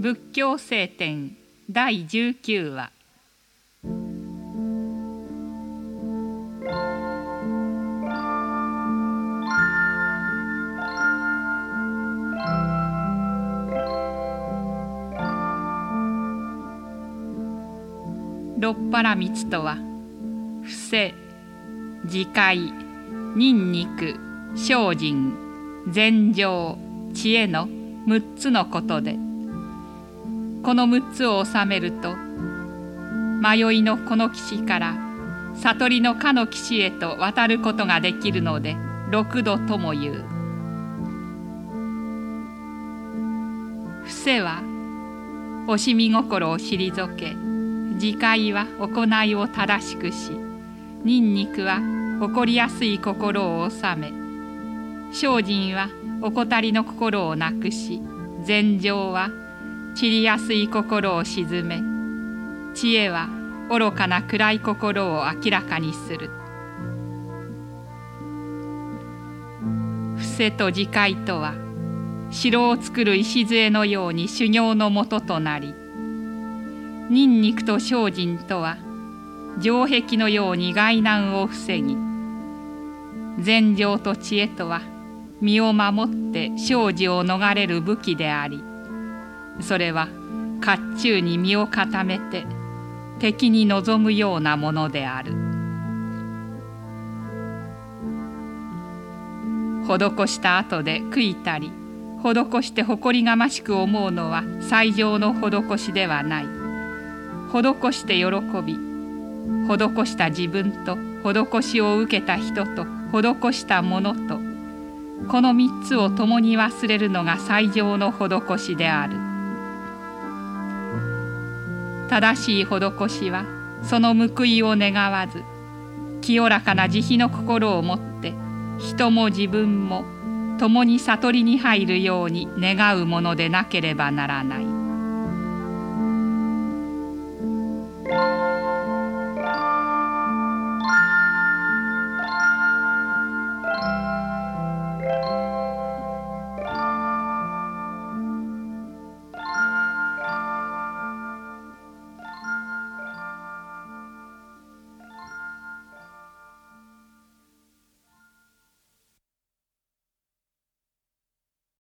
仏教聖典第19話。六原光とは伏せ自戒ニンニク精進禅情知恵の6つのことでこの6つを収めると迷いのこの岸から悟りのかの岸へと渡ることができるので六度とも言う。伏せは惜しみ心を退け自戒は行いを正しくしニンニクは起こりやすい心を収め精進は怠りの心をなくし禅情は散りやすい心を鎮め知恵は愚かな暗い心を明らかにする。伏せと自戒とは城を作る礎のように修行のもととなりニンニクと精進とは城壁のように外難を防ぎ禅情と知恵とは身を守って生死を逃れる武器でありそれは甲冑に身を固めて敵に臨むようなものである。施した後で悔いたり施して誇りがましく思うのは最上の施しではない。施して喜び施した自分と施しを受けた人と施したものとこの三つを共に忘れるのが最上の施しである。正しい施しはその報いを願わず清らかな慈悲の心を持って人も自分も共に悟りに入るように願うものでなければならない。